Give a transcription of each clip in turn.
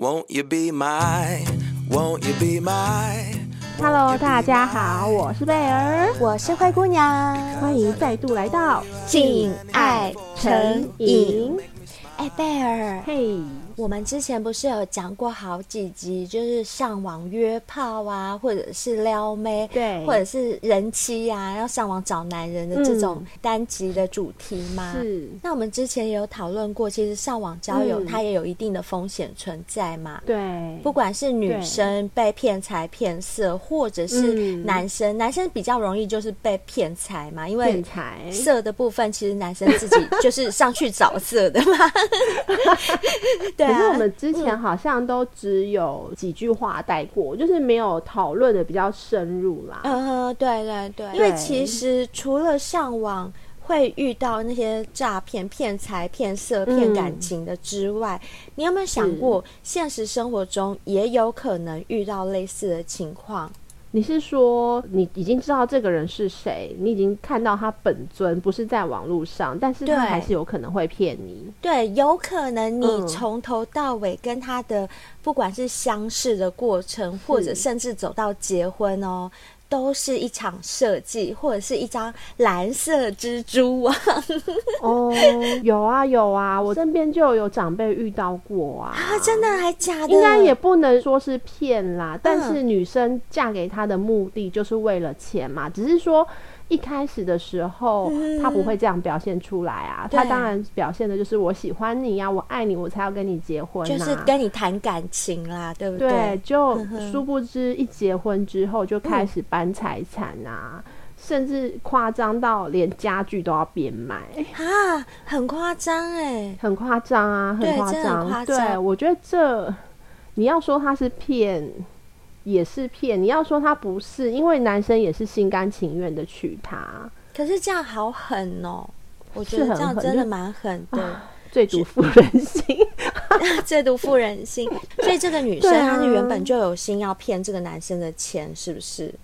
Won't you be my, won't you be my? Hello，大家好，我是贝儿，我是灰姑娘，欢迎再度来到性爱成瘾。哎，贝儿，嘿。我们之前不是有讲过好几集，就是上网约炮啊，或者是撩妹，对，或者是人妻呀、啊，要上网找男人的这种单集的主题吗？嗯、是。那我们之前也有讨论过，其实上网交友它也有一定的风险存在嘛。对、嗯。不管是女生被骗财骗色，或者是男生，男生比较容易就是被骗财嘛，因为色的部分其实男生自己就是上去找色的嘛。对。可是我们之前好像都只有几句话带过，嗯、就是没有讨论的比较深入啦。嗯，对对对。因为其实除了上网会遇到那些诈骗、骗财、骗色、骗感情的之外，嗯、你有没有想过，现实生活中也有可能遇到类似的情况？你是说你已经知道这个人是谁，你已经看到他本尊不是在网络上，但是他还是有可能会骗你。对，有可能你从头到尾跟他的不管是相识的过程，或者甚至走到结婚哦。都是一场设计，或者是一张蓝色蜘蛛网。哦，有啊有啊，我身边就有长辈遇到过啊。啊，真的还假的？应该也不能说是骗啦，嗯，但是女生嫁给他的目的就是为了钱嘛，只是说。一开始的时候，嗯、他不会这样表现出来啊。他当然表现的就是我喜欢你呀、啊，我爱你，我才要跟你结婚、啊。就是跟你谈感情啦，对不对？对，就殊不知一结婚之后就开始搬财产啊，嗯、甚至夸张到连家具都要变卖啊，很夸张哎，很夸张啊，很夸张。对，我觉得这你要说他是骗。也是骗，你要说他不是，因为男生也是心甘情愿的娶她。可是这样好狠哦、喔，我觉得这样真的蛮狠的，最毒妇人心，最毒妇人心。所以这个女生她是原本就有心要骗这个男生的钱，是不是？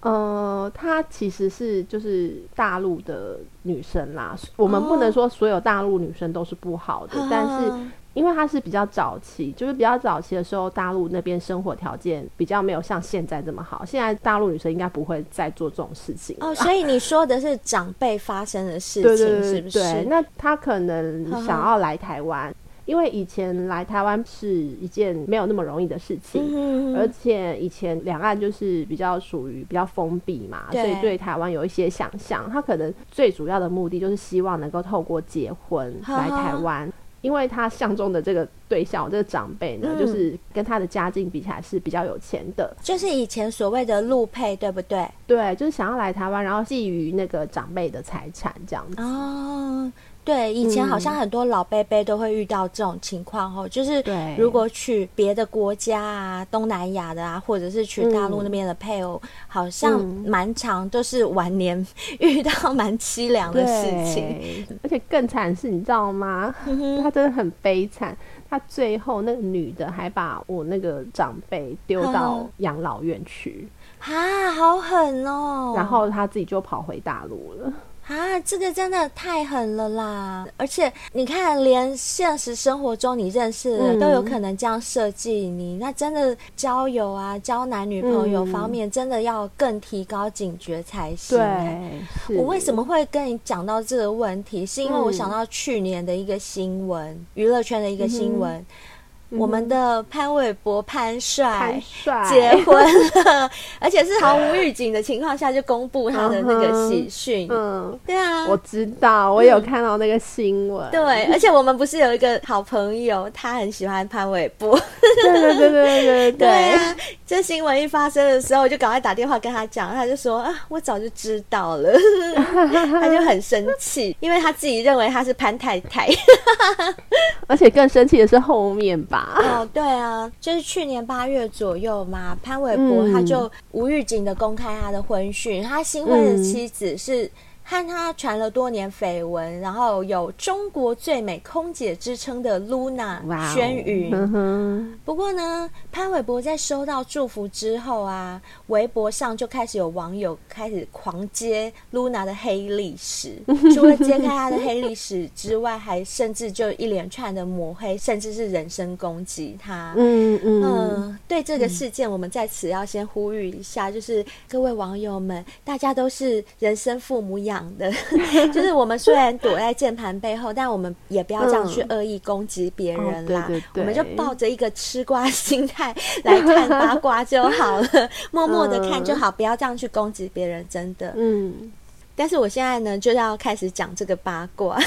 呃，她其实是就是大陆的女生啦。我们不能说所有大陆女生都是不好的，哦、但是。因为他是比较早期，就是比较早期的时候，大陆那边生活条件比较没有像现在这么好。现在大陆女生应该不会再做这种事情哦。所以你说的是长辈发生的事情，是不是？对，那他可能想要来台湾，因为以前来台湾是一件没有那么容易的事情，而且以前两岸就是比较属于比较封闭嘛，所以对台湾有一些想象。他可能最主要的目的就是希望能够透过结婚来台湾。因为他相中的这个对象，这个长辈呢，嗯、就是跟他的家境比起来是比较有钱的，就是以前所谓的陆配，对不对？对，就是想要来台湾，然后觊觎那个长辈的财产这样子。哦。对，以前好像很多老伯伯都会遇到这种情况哦，嗯、就是如果娶别的国家啊，东南亚的啊，或者是去大陆那边的配偶，嗯、好像蛮长都是晚年 遇到蛮凄凉的事情，而且更惨是，你知道吗？嗯、他真的很悲惨，他最后那个女的还把我那个长辈丢到养老院去，啊，好狠哦！然后他自己就跑回大陆了。啊，这个真的太狠了啦！而且你看，连现实生活中你认识的都有可能这样设计你，嗯、那真的交友啊、交男女朋友方面，真的要更提高警觉才行。对，我为什么会跟你讲到这个问题？是因为我想到去年的一个新闻，娱乐圈的一个新闻。嗯我们的潘玮柏潘帅结婚了，而且是毫无预警的情况下就公布他的那个喜讯。嗯，对啊，我知道，我有看到那个新闻。对，而且我们不是有一个好朋友，他很喜欢潘玮柏。对对对对对对 对啊！这新闻一发生的时候，我就赶快打电话跟他讲，他就说啊，我早就知道了。他就很生气，因为他自己认为他是潘太太。而且更生气的是后面吧。哦，对啊，就是去年八月左右嘛，潘玮柏他就无预警的公开他的婚讯，嗯、他新婚的妻子是和她传了多年绯闻，然后有中国最美空姐之称的 Luna 轩云。不过呢，潘玮柏在收到祝福之后啊，微博上就开始有网友开始狂揭 Luna 的黑历史，除了揭开她的黑历史之外，还甚至就一连串的抹黑，甚至是人身攻击她。嗯嗯嗯，对这个事件，我们在此要先呼吁一下，就是各位网友们，大家都是人生父母养的，就是我们虽然躲在键盘背后，但我们也不要这样去恶意攻击别人啦。嗯哦、对对对，我们就抱着一个吃瓜心态来看八卦就好了，默默的看就好，不要这样去攻击别人，真的。嗯。但是我现在呢，就要开始讲这个八卦，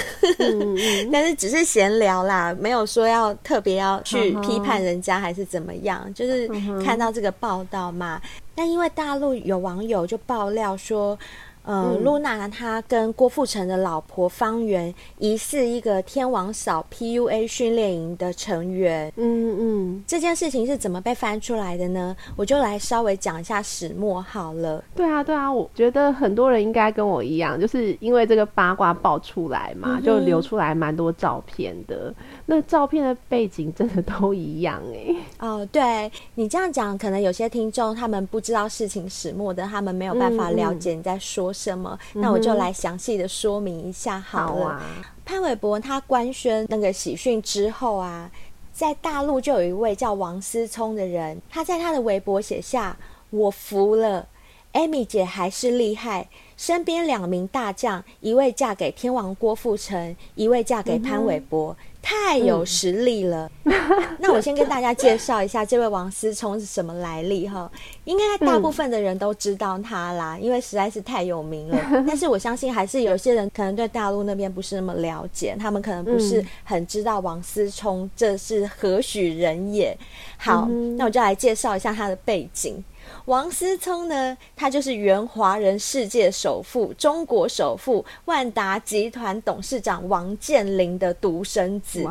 但是只是闲聊啦，没有说要特别要去批判人家还是怎么样，嗯、就是看到这个报道嘛。那因为大陆有网友就爆料说。呃，露娜她跟郭富城的老婆方圆疑似一个天王嫂 PUA 训练营的成员。嗯嗯，这件事情是怎么被翻出来的呢？我就来稍微讲一下始末好了。对啊，对啊，我觉得很多人应该跟我一样，就是因为这个八卦爆出来嘛，嗯、就流出来蛮多照片的。那照片的背景真的都一样哎。哦，对你这样讲，可能有些听众他们不知道事情始末的，他们没有办法了解你在说什么。嗯、那我就来详细的说明一下好了。好啊、潘玮柏他官宣那个喜讯之后啊，在大陆就有一位叫王思聪的人，他在他的微博写下：“我服了，Amy 姐还是厉害。身边两名大将，一位嫁给天王郭富城，一位嫁给潘玮柏。嗯”太有实力了。嗯、那我先跟大家介绍一下这位王思聪是什么来历哈。应该大部分的人都知道他啦，嗯、因为实在是太有名了。但是我相信还是有些人可能对大陆那边不是那么了解，他们可能不是很知道王思聪这是何许人也。好，嗯、那我就来介绍一下他的背景。王思聪呢，他就是原华人世界首富、中国首富万达集团董事长王健林的独生子.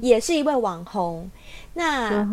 也是一位网红。那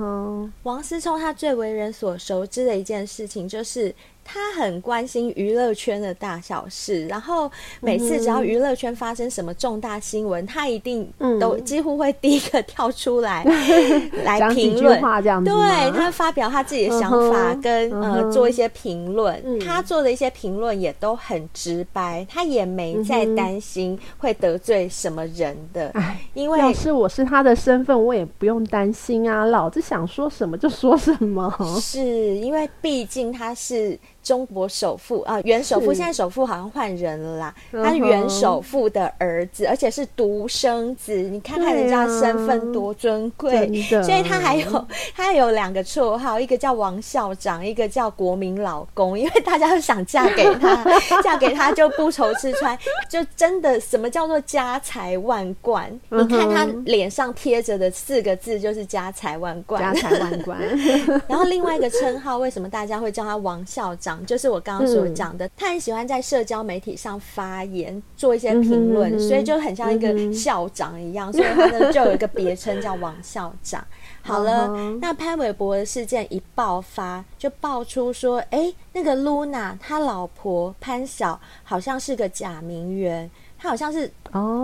王思聪他最为人所熟知的一件事情就是。他很关心娱乐圈的大小事，然后每次只要娱乐圈发生什么重大新闻，嗯、他一定都几乎会第一个跳出来、嗯、来评论。对，他发表他自己的想法跟，呃做一些评论。嗯、他做的一些评论也都很直白，他也没在担心会得罪什么人的。唉因为要是我是他的身份，我也不用担心啊，老子想说什么就说什么。是因为毕竟他是。中国首富啊，原首富，现在首富好像换人了啦。他是原首富的儿子，而且是独生子。你看看人家身份多尊贵，啊、所以他还有 他还有两个绰号，一个叫王校长，一个叫国民老公。因为大家都想嫁给他，嫁给他就不愁吃穿，就真的什么叫做家财万贯？你看他脸上贴着的四个字就是家财万贯，家财万贯。然后另外一个称号，为什么大家会叫他王校长？就是我刚刚所讲的，嗯、他很喜欢在社交媒体上发言，做一些评论，嗯、哼所以就很像一个校长一样，嗯、所以他呢就有一个别称叫王校长。好了，那潘玮柏的事件一爆发，就爆出说，哎、欸，那个露娜他老婆潘晓好像是个假名媛，她好像是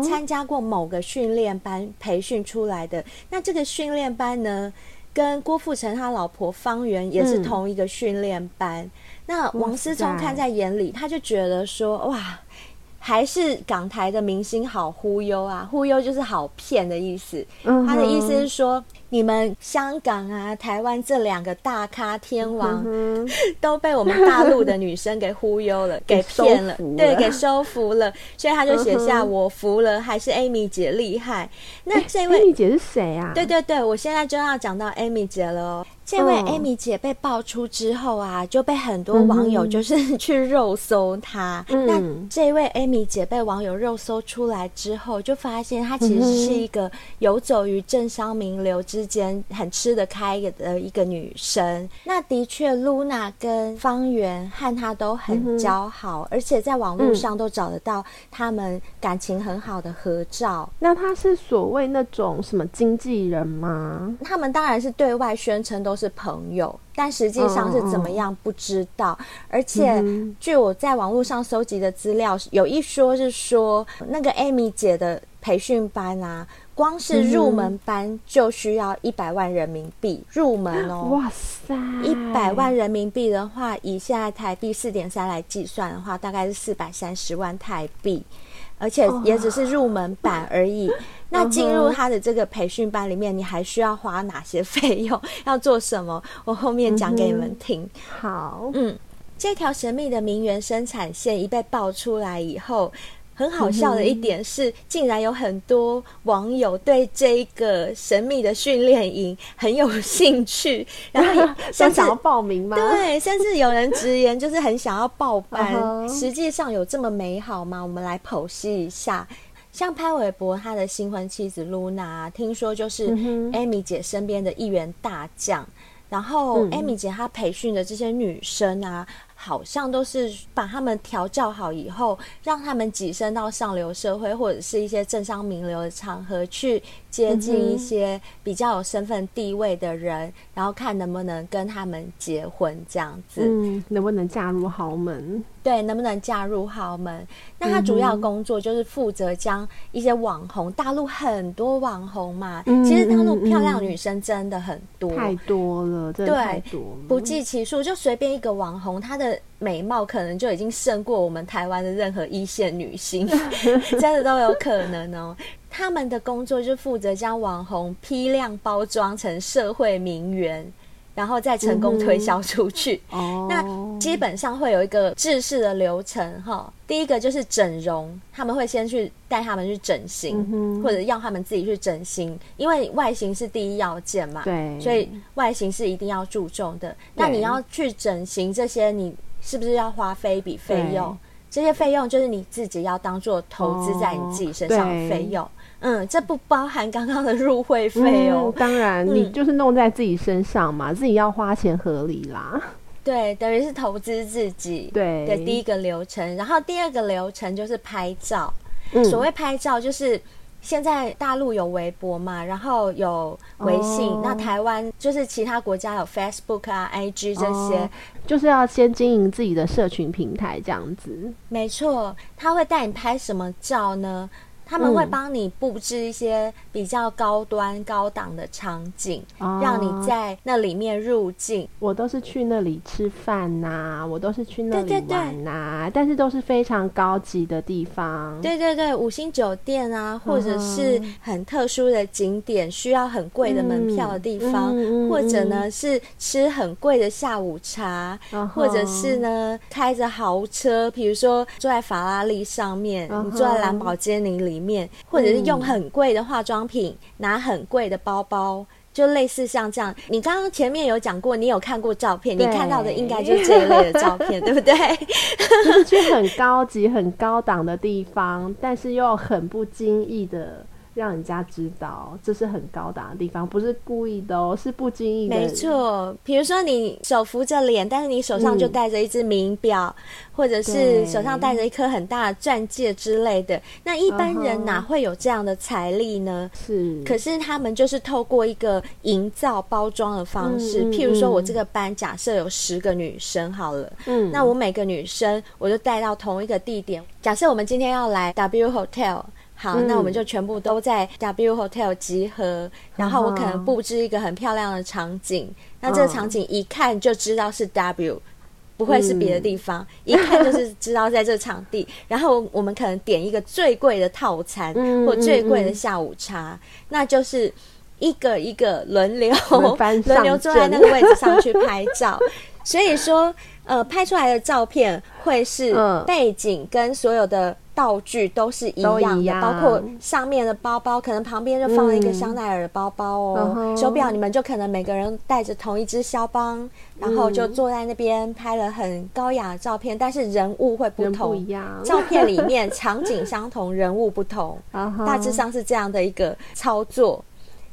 参加过某个训练班培训出来的。那这个训练班呢，跟郭富城他老婆方圆也是同一个训练班。嗯那王思聪看在眼里，他就觉得说：“哇，还是港台的明星好忽悠啊！忽悠就是好骗的意思。他的意思是说。”你们香港啊、台湾这两个大咖天王，嗯、都被我们大陆的女生给忽悠了，给骗了，了对，给收服了。所以他就写下：“我服了，还是 Amy 姐厉害。”那这位 Amy 姐是谁啊？对对对，我现在就要讲到 Amy 姐了哦。这位 Amy 姐被爆出之后啊，就被很多网友就是 去肉搜她。嗯、那这位 Amy 姐被网友肉搜出来之后，就发现她其实是一个游走于政商名流之间很吃得开的一个女生。那的确，Luna 跟方圆和她都很交好，而且在网络上都找得到他们感情很好的合照。那她是所谓那种什么经纪人吗？他们当然是对外宣称都。是朋友，但实际上是怎么样不知道。而且，据我在网络上搜集的资料，有一说是说，那个艾米姐的培训班啊。光是入门班就需要一百万人民币入门哦！哇塞，一百万人民币的话，以现在台币四点三来计算的话，大概是四百三十万台币，而且也只是入门版而已。那进入他的这个培训班里面，你还需要花哪些费用？要做什么？我后面讲给你们听。好，嗯，这条神秘的名媛生产线一被爆出来以后。很好笑的一点是，竟然有很多网友对这个神秘的训练营很有兴趣，然后 想想要报名吗？对，甚至有人直言就是很想要报班。实际上有这么美好吗？我们来剖析一下。像潘玮柏他的新婚妻子露娜，听说就是艾米姐身边的一员大将，然后艾米姐她培训的这些女生啊。好像都是把她们调教好以后，让他们跻身到上流社会或者是一些政商名流的场合去接近一些比较有身份地位的人，嗯、然后看能不能跟他们结婚这样子，嗯，能不能嫁入豪门？对，能不能嫁入豪门？那他主要工作就是负责将一些网红，大陆很多网红嘛，嗯、其实大陆漂亮女生真的很多，太多了，真的太多了，不计其数。就随便一个网红，她的美貌可能就已经胜过我们台湾的任何一线女星，真的都有可能哦。他们的工作就是负责将网红批量包装成社会名媛。然后再成功推销出去。嗯、那基本上会有一个制式的流程哈。第一个就是整容，他们会先去带他们去整形，嗯、或者要他们自己去整形，因为外形是第一要件嘛。对，所以外形是一定要注重的。那你要去整形这些，你是不是要花费一笔费用？这些费用就是你自己要当做投资在你自己身上的费用。哦嗯，这不包含刚刚的入会费哦。当然，你就是弄在自己身上嘛，自己要花钱合理啦。对，等于是投资自己。对的第一个流程，然后第二个流程就是拍照。所谓拍照，就是现在大陆有微博嘛，然后有微信，那台湾就是其他国家有 Facebook 啊、IG 这些，就是要先经营自己的社群平台这样子。没错，他会带你拍什么照呢？他们会帮你布置一些比较高端、高档的场景，嗯、让你在那里面入境。我都是去那里吃饭呐、啊，我都是去那里玩呐、但是都是非常高级的地方。对对对，五星酒店啊，或者是很特殊的景点，需要很贵的门票的地方，嗯、或者呢是吃很贵的下午茶，嗯、或者是呢开着豪车，比如说坐在法拉利上面，嗯、你坐在兰博基尼里。里面，或者是用很贵的化妆品，嗯、拿很贵的包包，就类似像这样。你刚刚前面有讲过，你有看过照片，你看到的应该就是这一类的照片，对不对？就很高级、很高档的地方，但是又很不经意的。让人家知道这是很高档的地方，不是故意的哦，是不经意的。没错，比如说你手扶着脸，但是你手上就戴着一只名表，嗯、或者是手上戴着一颗很大的钻戒之类的。那一般人哪会有这样的财力呢？是，可是他们就是透过一个营造包装的方式，嗯、譬如说我这个班假设有十个女生好了，嗯，那我每个女生我就带到同一个地点，假设我们今天要来 W Hotel。好，嗯、那我们就全部都在 W Hotel 集合，然后我可能布置一个很漂亮的场景。嗯、那这个场景一看就知道是 W，、嗯、不会是别的地方，嗯、一看就是知道在这场地。然后我们可能点一个最贵的套餐，嗯、或最贵的下午茶，嗯、那就是一个一个轮流 轮流坐在那个位置上去拍照。所以说，呃，拍出来的照片会是背景跟所有的。道具都是一样的，包括上面的包包，可能旁边就放了一个香奈儿的包包哦。嗯、手表你们就可能每个人带着同一只肖邦，嗯、然后就坐在那边拍了很高雅的照片，但是人物会不同，不一样。照片里面场景相同，人物不同，大致上是这样的一个操作。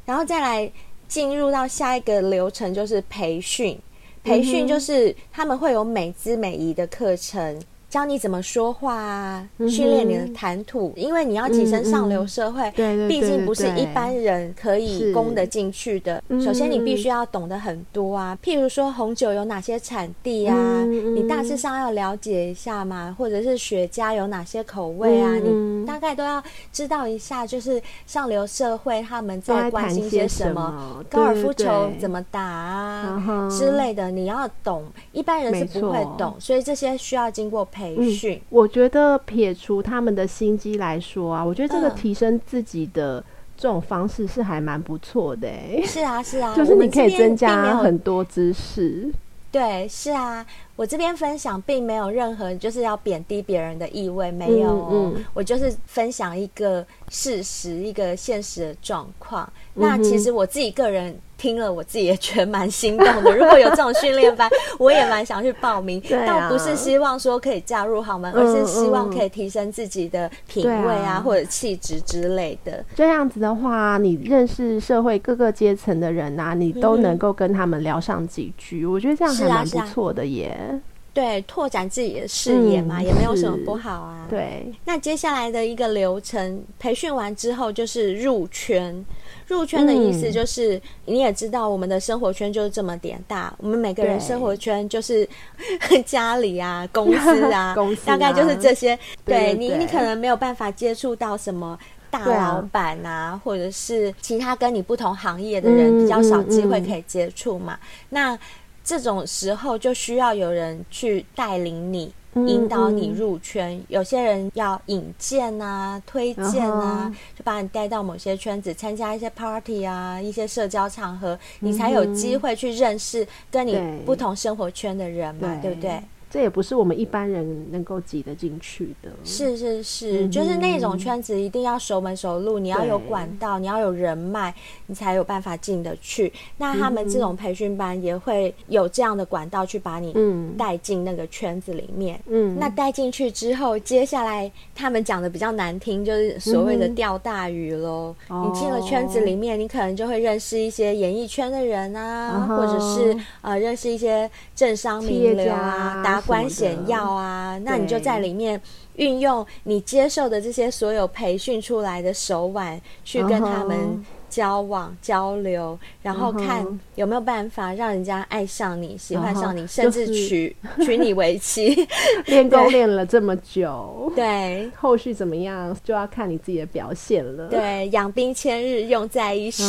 然后再来进入到下一个流程，就是培训。培训就是他们会有美姿美仪的课程。教你怎么说话啊，训练你的谈吐，因为你要跻身上流社会，对对，毕竟不是一般人可以攻得进去的。首先，你必须要懂得很多啊，譬如说红酒有哪些产地啊，你大致上要了解一下嘛，或者是雪茄有哪些口味啊，你大概都要知道一下，就是上流社会他们在关心些什么，高尔夫球怎么打啊之类的，你要懂，一般人是不会懂，所以这些需要经过培训。我觉得撇除他们的心机来说啊，我觉得这个提升自己的这种方式是还蛮不错的。是啊，是啊，就是你可以增加很多知识。对，是啊，我这边分享并没有任何就是要贬低别人的意味，没有，嗯嗯，我就是分享一个事实，一个现实的状况。那其实我自己个人。听了我自己也觉得蛮心动的。如果有这种训练班，我也蛮想去报名。倒不是希望说可以加入豪门，而是希望可以提升自己的品味啊，或者气质之类的。这样子的话，你认识社会各个阶层的人啊，你都能够跟他们聊上几句。我觉得这样还蛮不错的耶。对，拓展自己的视野嘛，也没有什么不好啊。对。那接下来的一个流程，培训完之后就是入圈。入圈的意思就是，你也知道，我们的生活圈就是这么点大。我们每个人生活圈就是 家里 啊、公司啊，大概就是这些。对你，你可能没有办法接触到什么大老板啊，或者是其他跟你不同行业的人，比较少机会可以接触嘛。那这种时候就需要有人去带领你。引导你入圈，有些人要引荐啊、推荐啊，就把你带到某些圈子，参加一些 party 啊、一些社交场合，你才有机会去认识跟你不同生活圈的人嘛，对不对？这也不是我们一般人能够挤得进去的。是是是，就是那种圈子一定要熟门熟路，你要有管道，你要有人脉，你才有办法进得去。那他们这种培训班也会有这样的管道去把你带进那个圈子里面。嗯，那带进去之后，接下来他们讲的比较难听，就是所谓的钓大鱼喽。你进了圈子里面，你可能就会认识一些演艺圈的人啊，或者是呃认识一些政商名流啊，打。关险要啊，那你就在里面运用你接受的这些所有培训出来的手腕，去跟他们交往交流，然后看有没有办法让人家爱上你、喜欢上你，甚至娶 娶你为妻。练功练了这么久，对，后续怎么样就要看你自己的表现了。对，养兵千日，用在一时，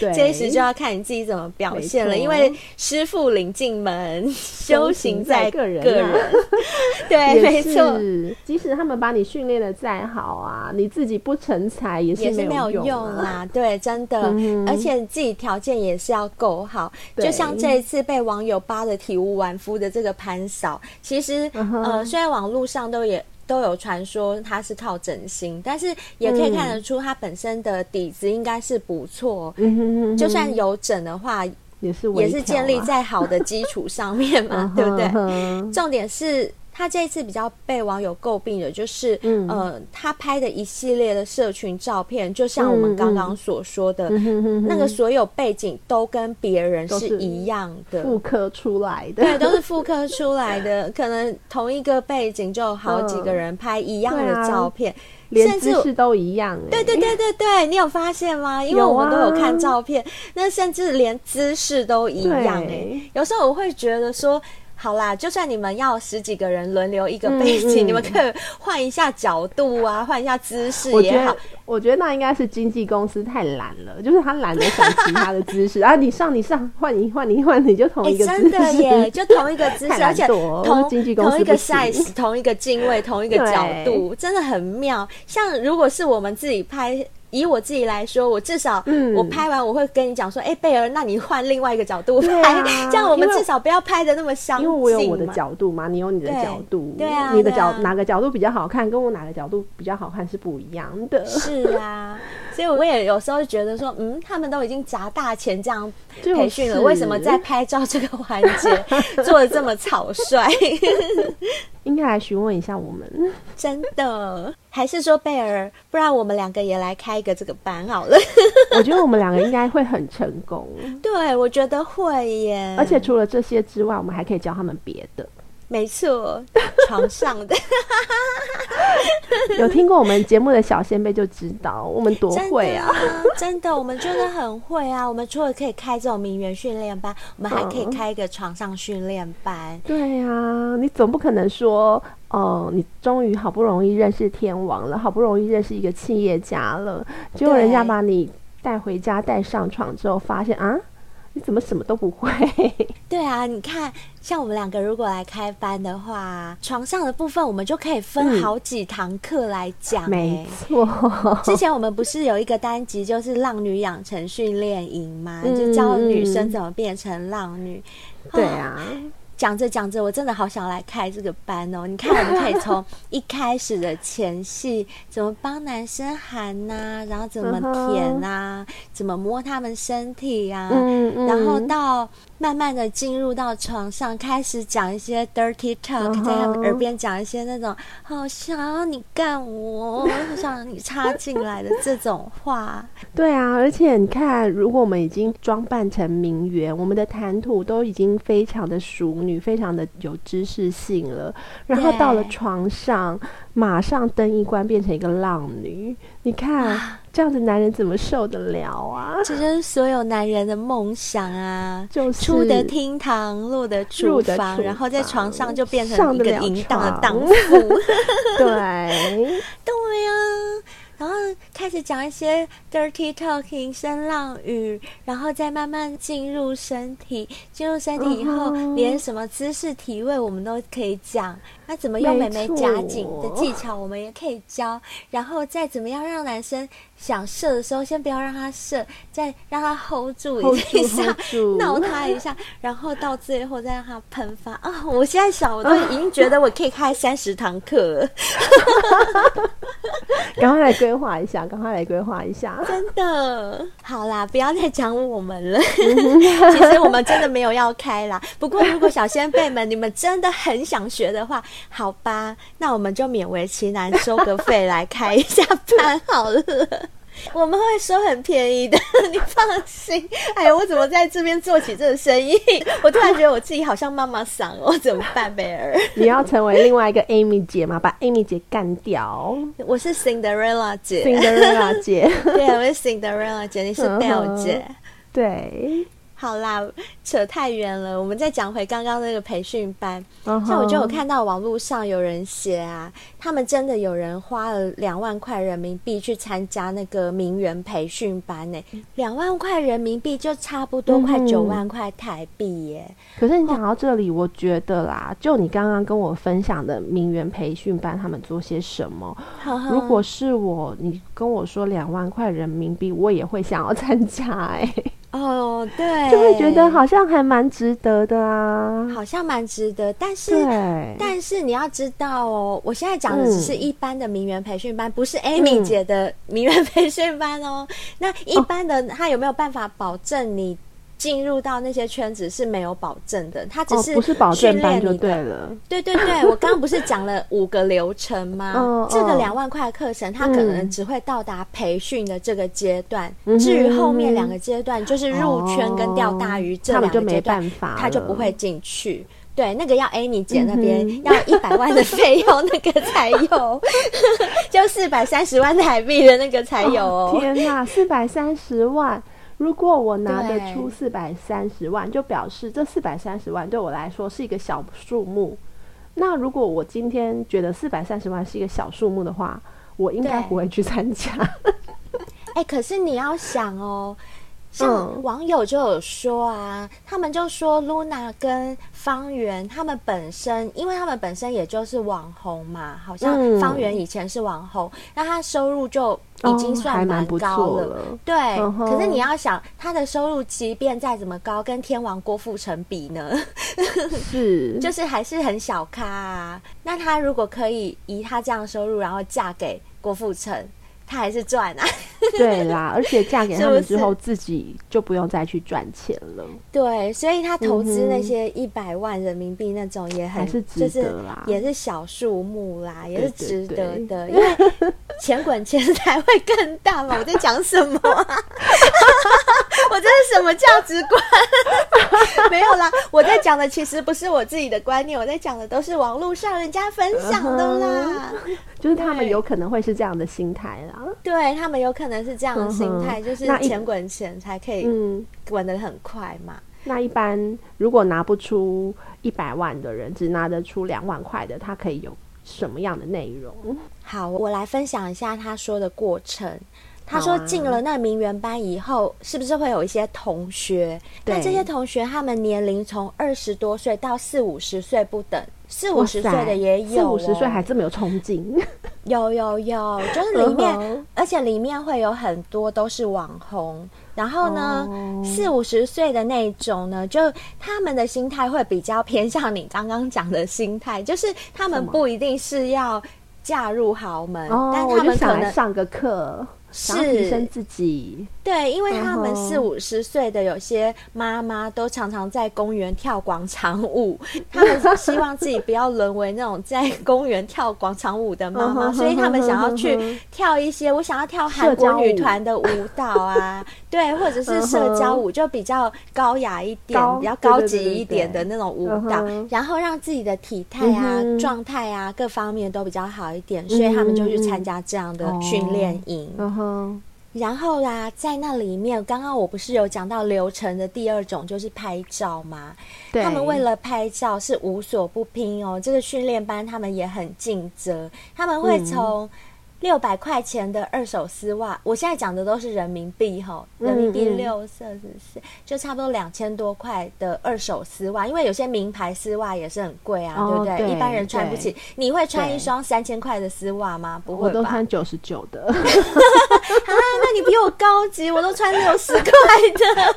这一时就要看你自己怎么表现了。因为师傅领进门，修行在个人。个 人对，没错。即使他们把你训练的再好啊，你自己不成才也是没有用啊。对。对，真的，嗯、而且自己条件也是要够好。就像这一次被网友扒的体无完肤的这个潘嫂，其实、呃，虽然网络上都也都有传说她是靠整形，但是也可以看得出她本身的底子应该是不错。嗯、哼哼哼就算有整的话，也是也是建立在好的基础上面嘛，对不对？重点是。他这一次比较被网友诟病的，就是，嗯、呃，他拍的一系列的社群照片，就像我们刚刚所说的，嗯、那个所有背景都跟别人是一样的，复刻出来的，对，都是复刻出来的。可能同一个背景就有好几个人拍一样的照片，连姿势都一样。对对对对对，你有发现吗？因为我们都有看照片，啊、那甚至连姿势都一样。哎对，有时候我会觉得说。好啦，就算你们要十几个人轮流一个背景，嗯、你们可以换一下角度啊，换一下姿势也好。我觉得那应该是经纪公司太懒了，就是他懒得想其他的姿势 啊。你上你上，换你换你换，你就同一个姿势。欸、真的耶，就同一个姿势，而且同经纪公司同一个 size，同一个 镜位，同一个角度，真的很妙。像如果是我们自己拍。以我自己来说，我至少我拍完我会跟你讲说，哎、嗯，贝儿，那你换另外一个角度拍，啊、这样我们至少不要拍的那么相近。因为我有我的角度嘛，你有你的角度，对，对啊，你的角、啊、哪个角度比较好看，跟我哪个角度比较好看是不一样的。是啊，所以我也有时候觉得说，嗯，他们都已经砸大钱这样培训了，就是、为什么在拍照这个环节做的这么草率？应该来询问一下我们，真的。还是说贝尔，不然我们两个也来开一个这个班好了。我觉得我们两个应该会很成功。对，我觉得会耶。而且除了这些之外，我们还可以教他们别的。没错，床上的。有听过我们节目的小先辈就知道，我们多会啊！真的，我们真的很会啊！我们除了可以开这种名媛训练班，我们还可以开一个床上训练班。嗯、对呀、啊，你总不可能说，哦、呃，你终于好不容易认识天王了，好不容易认识一个企业家了，结果人家把你带回家带上床之后，发现啊。你怎么什么都不会？对啊，你看，像我们两个如果来开班的话，床上的部分我们就可以分好几堂课来讲、欸。没错，之前我们不是有一个单集，就是浪女养成训练营吗？嗯、就教女生怎么变成浪女。对啊。讲着讲着，我真的好想来开这个班哦！你看，我们可以从 一开始的前戏，怎么帮男生含呐、啊，然后怎么舔啊，怎么摸他们身体啊，嗯嗯、然后到。慢慢的进入到床上，开始讲一些 dirty talk，、uh. 在他们耳边讲一些那种好想要你干我，好想你插进来的这种话。对啊，而且你看，如果我们已经装扮成名媛，我们的谈吐都已经非常的淑女，非常的有知识性了，然后到了床上，马上灯一关，变成一个浪女。你看。这样子男人怎么受得了啊？这就是所有男人的梦想啊！就是出得厅堂，入得厨房，然后在床上就变成一个淫荡的荡妇。对，对呀、啊。然后开始讲一些 dirty talking 声浪语，然后再慢慢进入身体。进入身体以后，uh. 连什么姿势体位我们都可以讲。那怎么用美眉夹紧的技巧，我们也可以教。然后再怎么样让男生想射的时候，先不要让他射，再让他 hold 住 一下，闹他一下，然后到最后再让他喷发。啊、哦！我现在想，我都已经觉得我可以开三十堂课了。赶快来规划一下，赶快来规划一下。真的，好啦，不要再讲我们了。其实我们真的没有要开啦。不过如果小仙贝们你们真的很想学的话，好吧，那我们就勉为其难收个费来开一下班好了。我们会收很便宜的，你放心。哎呀，我怎么在这边做起这个生意？我突然觉得我自己好像妈妈桑哦，怎么办，贝儿？你要成为另外一个 Amy 姐吗？把 Amy 姐干掉。我是 Cinderella 姐，Cinderella 姐，对，我是 Cinderella 姐，你是 Belle 姐，对。好啦，扯太远了，我们再讲回刚刚那个培训班。Uh huh. 像我就有看到网络上有人写啊，他们真的有人花了两万块人民币去参加那个名媛培训班呢。两万块人民币就差不多快九万块台币耶。嗯、可是你讲到这里，我觉得啦，就你刚刚跟我分享的名媛培训班，他们做些什么？Uh huh. 如果是我，你跟我说两万块人民币，我也会想要参加哎。哦，oh, 对，就会觉得好像还蛮值得的啊，好像蛮值得。但是，但是你要知道哦，我现在讲的只是一般的名媛培训班，嗯、不是 Amy 姐的名媛培训班哦。嗯、那一般的，他有没有办法保证你？进入到那些圈子是没有保证的，他只是不是保证班就对了。对对对，我刚刚不是讲了五个流程吗？这个两万块课程，他可能只会到达培训的这个阶段，至于后面两个阶段，就是入圈跟钓大鱼这两个阶段，他就不会进去。对，那个要 Amy 姐那边要一百万的费用，那个才有，就四百三十万台币的那个才有哦。天哪，四百三十万！如果我拿得出四百三十万，就表示这四百三十万对我来说是一个小数目。那如果我今天觉得四百三十万是一个小数目的话，我应该不会去参加。哎、欸，可是你要想哦。像网友就有说啊，嗯、他们就说露娜跟方圆他们本身，因为他们本身也就是网红嘛，好像方圆以前是网红，那、嗯、他收入就已经算蛮高了。哦、了对，嗯、可是你要想，他的收入即便再怎么高，跟天王郭富城比呢？是，就是还是很小咖啊。那他如果可以以他这样的收入，然后嫁给郭富城。他还是赚啊，对啦，而且嫁给他们之后，自己就不用再去赚钱了。对，所以他投资那些一百万人民币那种也很，还是值得啦，也是小数目啦，也是值得的。因为钱滚钱才会更大嘛？我在讲什么啊？我这是什么价值观？没有啦，我在讲的其实不是我自己的观念，我在讲的都是网络上人家分享的啦。就是他们有可能会是这样的心态啦。对，他们有可能是这样的心态，就是钱滚钱才可以滚得很快嘛。那一般如果拿不出一百万的人，只拿得出两万块的，他可以有什么样的内容？好，我来分享一下他说的过程。他说进了那名媛班以后，是不是会有一些同学？那这些同学他们年龄从二十多岁到四五十岁不等，四五十岁的也有，四五十岁还这么有冲劲。有有有，就是里面，而且里面会有很多都是网红。然后呢，四五十岁的那种呢，就他们的心态会比较偏向你刚刚讲的心态，就是他们不一定是要嫁入豪门，但他们可能上个课。是提升自己，对，因为他们四五十岁的有些妈妈都常常在公园跳广场舞，他们希望自己不要沦为那种在公园跳广场舞的妈妈，所以他们想要去跳一些，我想要跳韩国女团的舞蹈啊，对，或者是社交舞，就比较高雅一点、比较高级一点的那种舞蹈，然后让自己的体态啊、状态啊各方面都比较好一点，所以他们就去参加这样的训练营。嗯，然后啦，在那里面，刚刚我不是有讲到流程的第二种就是拍照吗？对，他们为了拍照是无所不拼哦。这个训练班他们也很尽责，他们会从。嗯六百块钱的二手丝袜，我现在讲的都是人民币哈，人民币六色是不是？就差不多两千多块的二手丝袜，因为有些名牌丝袜也是很贵啊，哦、对不对？对，一般人穿不起。你会穿一双三千块的丝袜吗？不会吧？我都穿九十九的。啊，那你比我高级，我都穿六十块的。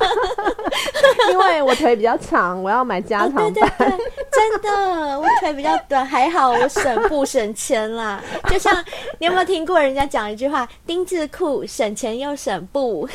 因为我腿比较长，我要买加长版。哦、对对对，真的，我腿比较短，还好我省不省钱啦。就像你有没有？听过人家讲一句话：“丁字裤省钱又省布。”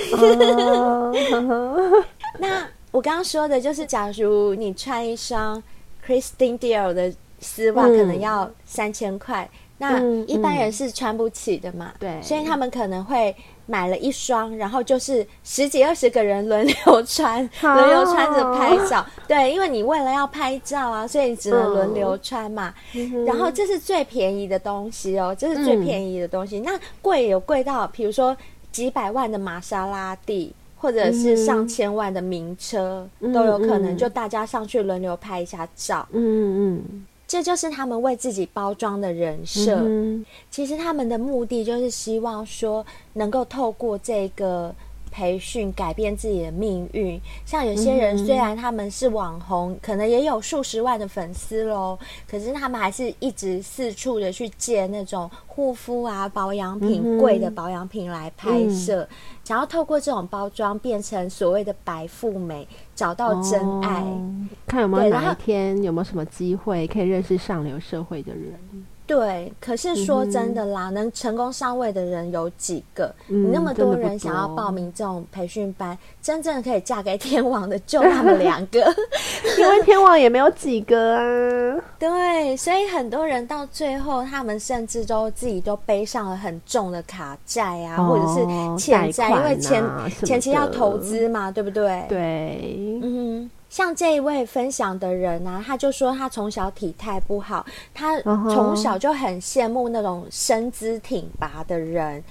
那我刚刚说的就是，假如你穿一双 Christian Dior 的丝袜，可能要三千块，嗯、那一般人是穿不起的嘛？对、嗯，所以他们可能会。买了一双，然后就是十几二十个人轮流穿，轮流穿着拍照。对，因为你为了要拍照啊，所以你只能轮流穿嘛。嗯、然后这是最便宜的东西哦，这是最便宜的东西。嗯、那贵有贵到，比如说几百万的玛莎拉蒂，或者是上千万的名车、嗯、都有可能。就大家上去轮流拍一下照。嗯嗯。这就是他们为自己包装的人设。嗯、其实他们的目的就是希望说，能够透过这个培训改变自己的命运。像有些人虽然他们是网红，嗯、可能也有数十万的粉丝喽，可是他们还是一直四处的去借那种护肤啊、保养品、嗯、贵的保养品来拍摄，嗯、想要透过这种包装变成所谓的白富美。找到真爱，哦，看有没有哪一天有没有什么机会可以认识上流社会的人。对，可是说真的啦，嗯、能成功上位的人有几个？嗯、你那么多人想要报名这种培训班，真正可以嫁给天王的就他们两个，因为天王也没有几个啊。对，所以很多人到最后，他们甚至都自己都背上了很重的卡债啊，哦、或者是欠债，啊、因为前前期要投资嘛，对不对？对，嗯。像这一位分享的人呢、啊，他就说他从小体态不好，他从小就很羡慕那种身姿挺拔的人。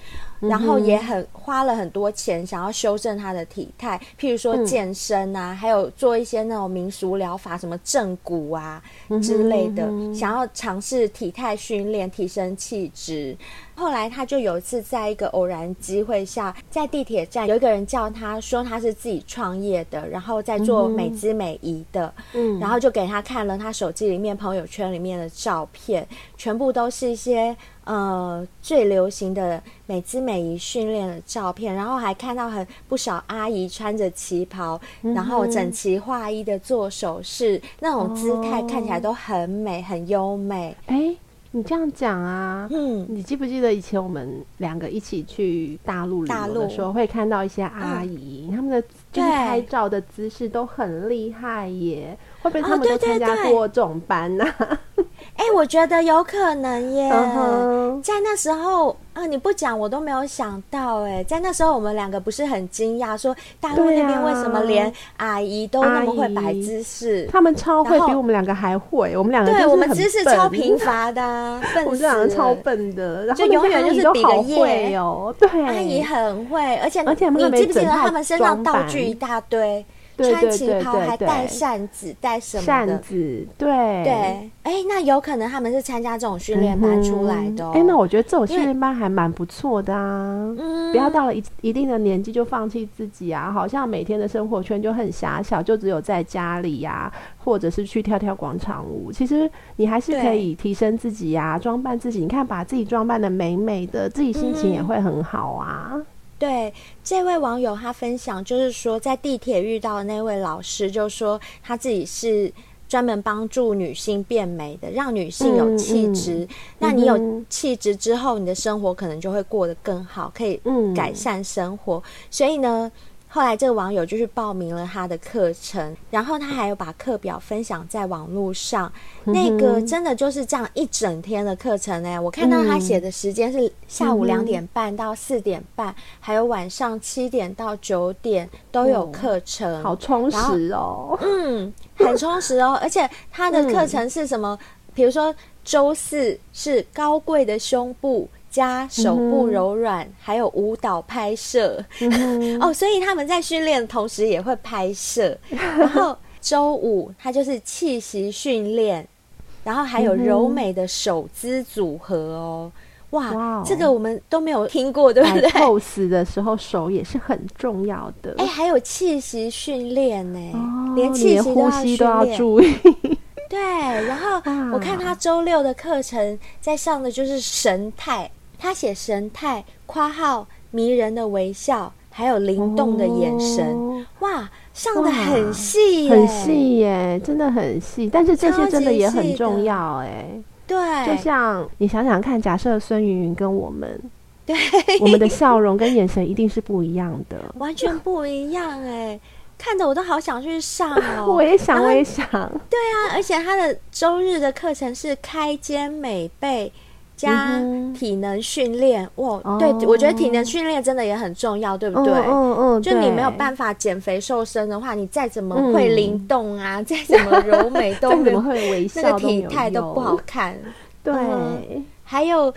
然后也很花了很多钱，想要修正他的体态，譬如说健身啊，嗯、还有做一些那种民俗疗法，什么正骨啊之类的，嗯、哼想要尝试体态训练，提升气质。后来他就有一次在一个偶然机会下，在地铁站有一个人叫他说他是自己创业的，然后在做美姿美仪的，嗯，然后就给他看了他手机里面朋友圈里面的照片，全部都是一些。呃，最流行的美姿美仪训练的照片，然后还看到很不少阿姨穿着旗袍，然后整齐划一的做手势，那种姿态看起来都很美，哦、很优美。哎，你这样讲啊，嗯，你记不记得以前我们两个一起去大陆旅游的时候，会看到一些阿姨，他、嗯、们的就是拍照的姿势都很厉害耶？会不会他们都参加过这种班呢、啊？哎，哎，我觉得有可能耶，uh huh. 在那时候。啊！你不讲我都没有想到哎，在那时候我们两个不是很惊讶，说大陆那边为什么连阿姨都那么会摆姿势？他们超会，比我们两个还会。我们两个对我们姿势超贫乏的，笨死。我们两个超笨的，就永远就是比个耶哦。对，阿姨很会，而且而且你记不记得他们身上道具一大堆？穿旗袍还带扇子，带什么的？扇子，对对。哎，那有可能他们是参加这种训练班出来的。哎，那我觉得这种训练班还蛮不错的啊。嗯，不要到了一一定的年纪就放弃自己啊，好像每天的生活圈就很狭小，就只有在家里呀，或者是去跳跳广场舞。其实你还是可以提升自己呀，装扮自己。你看，把自己装扮的美美的，自己心情也会很好啊。对，这位网友他分享，就是说在地铁遇到的那位老师，就说他自己是专门帮助女性变美的，让女性有气质。嗯嗯、那你有气质之后，你的生活可能就会过得更好，可以改善生活。嗯、所以呢。后来这个网友就去报名了他的课程，然后他还有把课表分享在网络上。嗯、那个真的就是这样一整天的课程呢。我看到他写的时间是下午两点半到四点半，嗯、还有晚上七点到九点都有课程，哦，好充实哦。嗯，很充实哦。而且他的课程是什么？比如说周四是高贵的胸部。加手部柔软，嗯、还有舞蹈拍摄、嗯、哦，所以他们在训练的同时也会拍摄。然后周五他就是气息训练，然后还有柔美的手姿组合哦。哇，哇这个我们都没有听过，对不对？pose 的时候手也是很重要的。哎，还有气息训练呢，哦、连气息呼吸都要注意。对，然后 我看他周六的课程在上的就是神态。他写神态、括号迷人的微笑，还有灵动的眼神，哦、哇，上的很细，很细耶，真的很细。但是这些真的也很重要哎，对，就像你想想看，假设孙云云跟我们，对，我们的笑容跟眼神一定是不一样的，完全不一样哎，看得我都好想去上哦，我也想，我也想，对啊，而且他的周日的课程是开肩美背。加体能训练，哇，对，我觉得体能训练真的也很重要，对不对？嗯嗯，就你没有办法减肥瘦身的话，你再怎么会灵动啊，再怎么柔美，都 怎么会微笑，那个体态都不好看。对，还有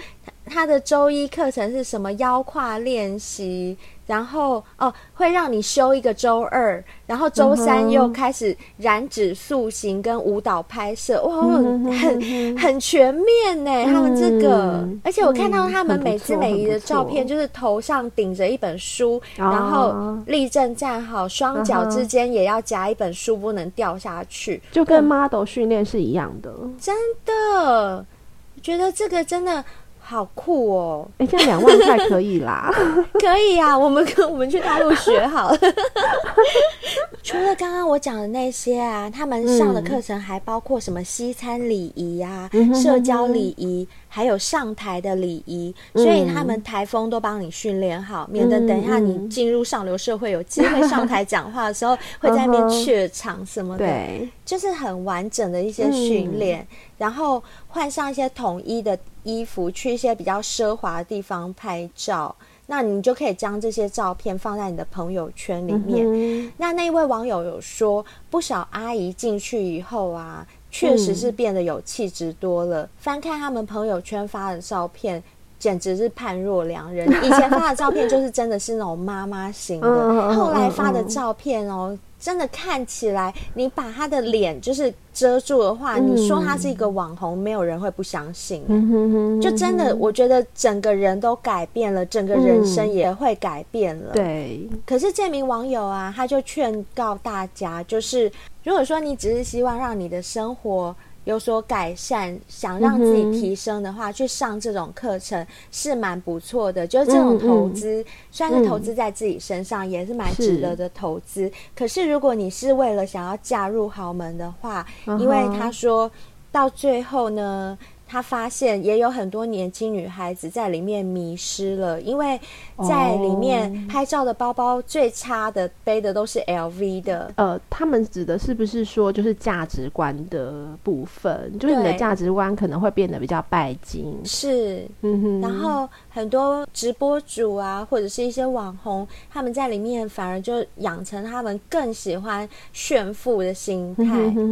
他的周一课程是什么？腰胯练习。然后哦，会让你休一个周二，然后周三又开始燃脂塑形跟舞蹈拍摄，哇，很很全面呢。他们这个，而且我看到他们美姿美仪的照片，就是头上顶着一本书，然后立正站好，双脚之间也要夹一本书，不能掉下去，就跟 model 训练是一样的。真的，我觉得这个真的。好酷哦！哎，这样两万块可以啦，可以啊，我们跟我们去大陆学好了。除了刚刚我讲的那些啊，他们上的课程还包括什么西餐礼仪啊、嗯、社交礼仪，还有上台的礼仪，嗯、所以他们台风都帮你训练好，嗯、免得等一下你进入上流社会有机会上台讲话的时候，会在那边怯场什么的，对，就是很完整的一些训练，嗯、然后换上一些统一的衣服，去一些比较奢华的地方拍照。那你就可以将这些照片放在你的朋友圈里面。嗯、那那一位网友有说，不少阿姨进去以后啊，确实是变得有气质多了。嗯、翻看他们朋友圈发的照片，简直是判若两人。以前发的照片就是真的是那种妈妈型的，嗯、后来发的照片哦。真的看起来，你把他的脸就是遮住的话，嗯、你说他是一个网红，没有人会不相信。就真的，我觉得整个人都改变了，整个人生也会改变了。嗯、对。可是这名网友啊，他就劝告大家，就是如果说你只是希望让你的生活。有所改善，想让自己提升的话，嗯、去上这种课程是蛮不错的。就是这种投资，虽然、是投资在自己身上，嗯、也是蛮值得的投资。是可是如果你是为了想要嫁入豪门的话，嗯、因为他说到最后呢，他发现也有很多年轻女孩子在里面迷失了，因为在里面拍照的包包最差的背的都是 LV 的。呃，他们指的是不是说就是价值观的部分？就是你的价值观可能会变得比较拜金。是，嗯哼。然后很多直播主啊，或者是一些网红，他们在里面反而就养成他们更喜欢炫富的心态。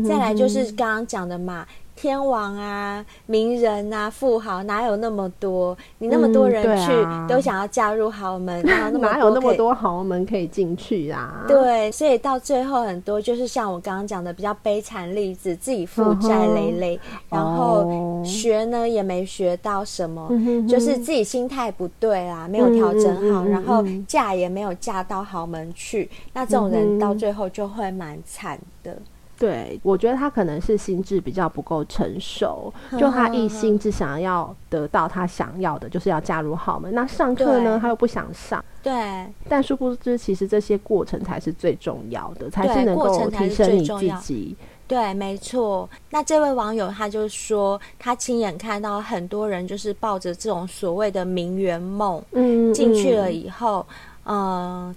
再来就是刚刚讲的嘛。天王啊，名人啊，富豪哪有那么多？你那么多人去，嗯啊、都想要嫁入豪门，哪 有哪有那么多豪门可以进去啊？对，所以到最后很多就是像我刚刚讲的比较悲惨例子，自己负债累累，嗯、然后学呢也没学到什么，嗯、就是自己心态不对啊，没有调整好，嗯、然后嫁也没有嫁到豪门去，嗯、那这种人到最后就会蛮惨的。对，我觉得他可能是心智比较不够成熟，就他一心只想要得到他想要的，就是要嫁入豪门。那上课呢，他又不想上。对，但殊不知，其实这些过程才是最重要的，才是能够提升你自己。对，没错。那这位网友他就说，他亲眼看到很多人就是抱着这种所谓的名媛梦，嗯，进去了以后。嗯，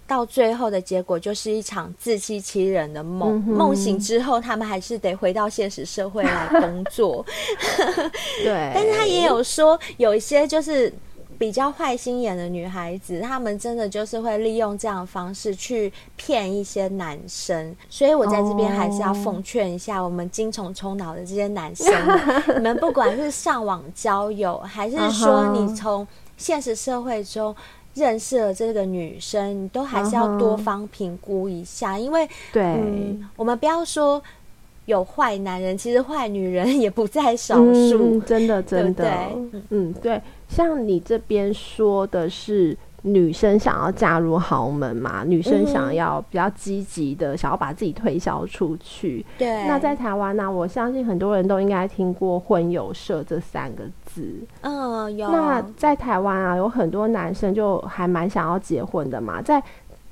到最后的结果就是一场自欺欺人的梦。梦、嗯、醒之后，他们还是得回到现实社会来工作。对，但是他也有说，有一些就是比较坏心眼的女孩子，她们真的就是会利用这样的方式去骗一些男生。所以我在这边还是要奉劝一下我们精虫充脑的这些男生，你们不管是上网交友，还是说你从现实社会中。认识了这个女生，你都还是要多方评估一下，uh. 因为对、嗯，我们不要说有坏男人，其实坏女人也不在少数、嗯，真的真的，对嗯，对，像你这边说的是。女生想要嫁入豪门嘛？女生想要比较积极的，嗯、想要把自己推销出去。对。那在台湾呢、啊？我相信很多人都应该听过婚友社这三个字。嗯，有。那在台湾啊，有很多男生就还蛮想要结婚的嘛，在。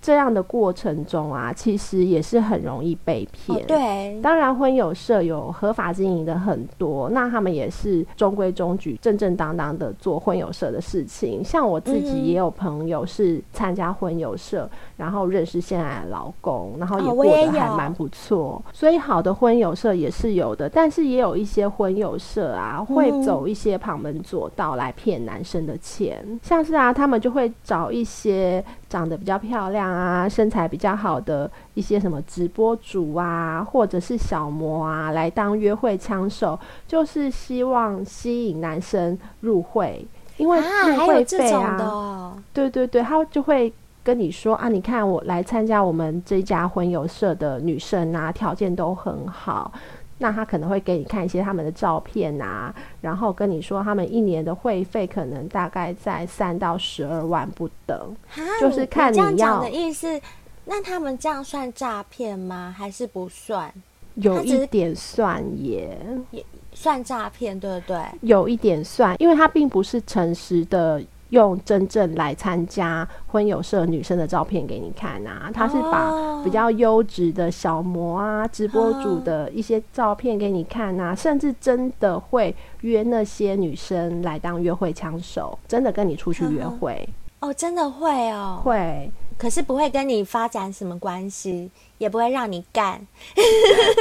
这样的过程中啊，其实也是很容易被骗。哦、对，当然婚友社有合法经营的很多，那他们也是中规中矩、正正当当的做婚友社的事情。像我自己也有朋友是参加婚友社，嗯、然后认识现在的老公，然后也过得还蛮不错。哦、所以好的婚友社也是有的，但是也有一些婚友社啊，会走一些旁门左道来骗男生的钱。嗯、像是啊，他们就会找一些。长得比较漂亮啊，身材比较好的一些什么直播主啊，或者是小模啊，来当约会枪手，就是希望吸引男生入会，因为入会费啊，对对对，他就会跟你说啊，你看我来参加我们这家婚友社的女生啊，条件都很好。那他可能会给你看一些他们的照片啊，然后跟你说他们一年的会费可能大概在三到十二万不等，哈就是看你要你这样讲的意思。那他们这样算诈骗吗？还是不算？有一点算也也算诈骗，对不对？有一点算，因为他并不是诚实的。用真正来参加婚友社女生的照片给你看啊，他是把比较优质的小模啊、直播主的一些照片给你看啊，甚至真的会约那些女生来当约会枪手，真的跟你出去约会。哦，真的会哦，会，可是不会跟你发展什么关系，也不会让你干，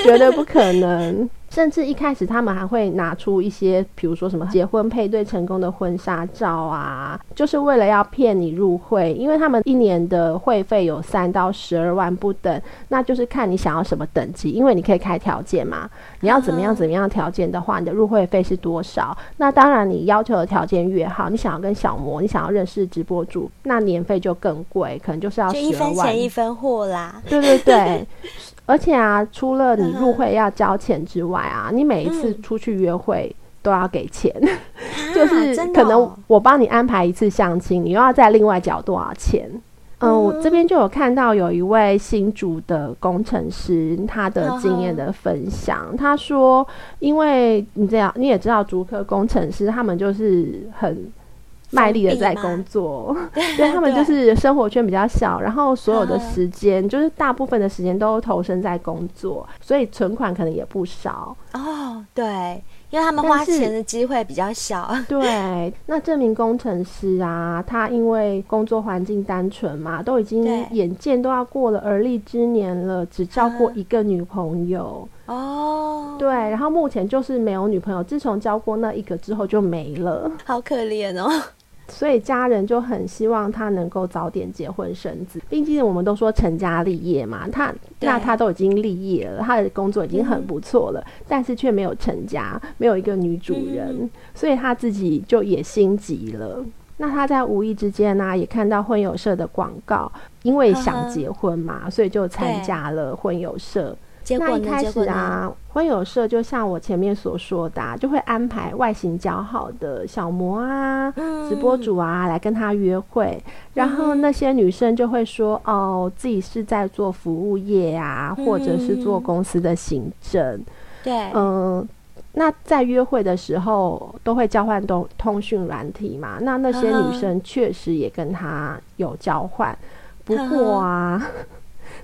绝对不可能。甚至一开始他们还会拿出一些，比如说什么结婚配对成功的婚纱照啊，就是为了要骗你入会，因为他们一年的会费有三到十二万不等，那就是看你想要什么等级，因为你可以开条件嘛，你要怎么样怎么样条件的话，你的入会费是多少？那当然你要求的条件越好，你想要跟小魔，你想要认识直播主，那年费就更贵，可能就是要十二万。就一分钱一分货啦。对对对。而且啊，除了你入会要交钱之外啊，嗯、你每一次出去约会都要给钱，嗯、就是可能我帮你安排一次相亲，你又要再另外缴多少钱？嗯，嗯，我这边就有看到有一位新竹的工程师，他的经验的分享，嗯、他说，因为你这样你也知道，竹科工程师他们就是很。卖力的在工作，对，他们就是生活圈比较小，然后所有的时间就是大部分的时间都投身在工作，所以存款可能也不少。哦，对。因为他们花钱的机会比较小。对，那这名工程师啊，他因为工作环境单纯嘛，都已经眼见都要过了而立之年了，只交过一个女朋友。哦，对，然后目前就是没有女朋友，自从交过那一个之后就没了，好可怜哦。所以家人就很希望他能够早点结婚生子，毕竟我们都说成家立业嘛。他那他都已经立业了，他的工作已经很不错了，嗯、但是却没有成家，没有一个女主人，嗯、所以他自己就也心急了。那他在无意之间呢、啊，也看到婚友社的广告，因为想结婚嘛，呵呵所以就参加了婚友社。那一开始啊，婚友社就像我前面所说的、啊，就会安排外形较好的小模啊、嗯、直播主啊来跟他约会，然后那些女生就会说：“嗯、哦，自己是在做服务业啊，嗯、或者是做公司的行政。”对，嗯，那在约会的时候都会交换通通讯软体嘛，那那些女生确实也跟他有交换，不过啊。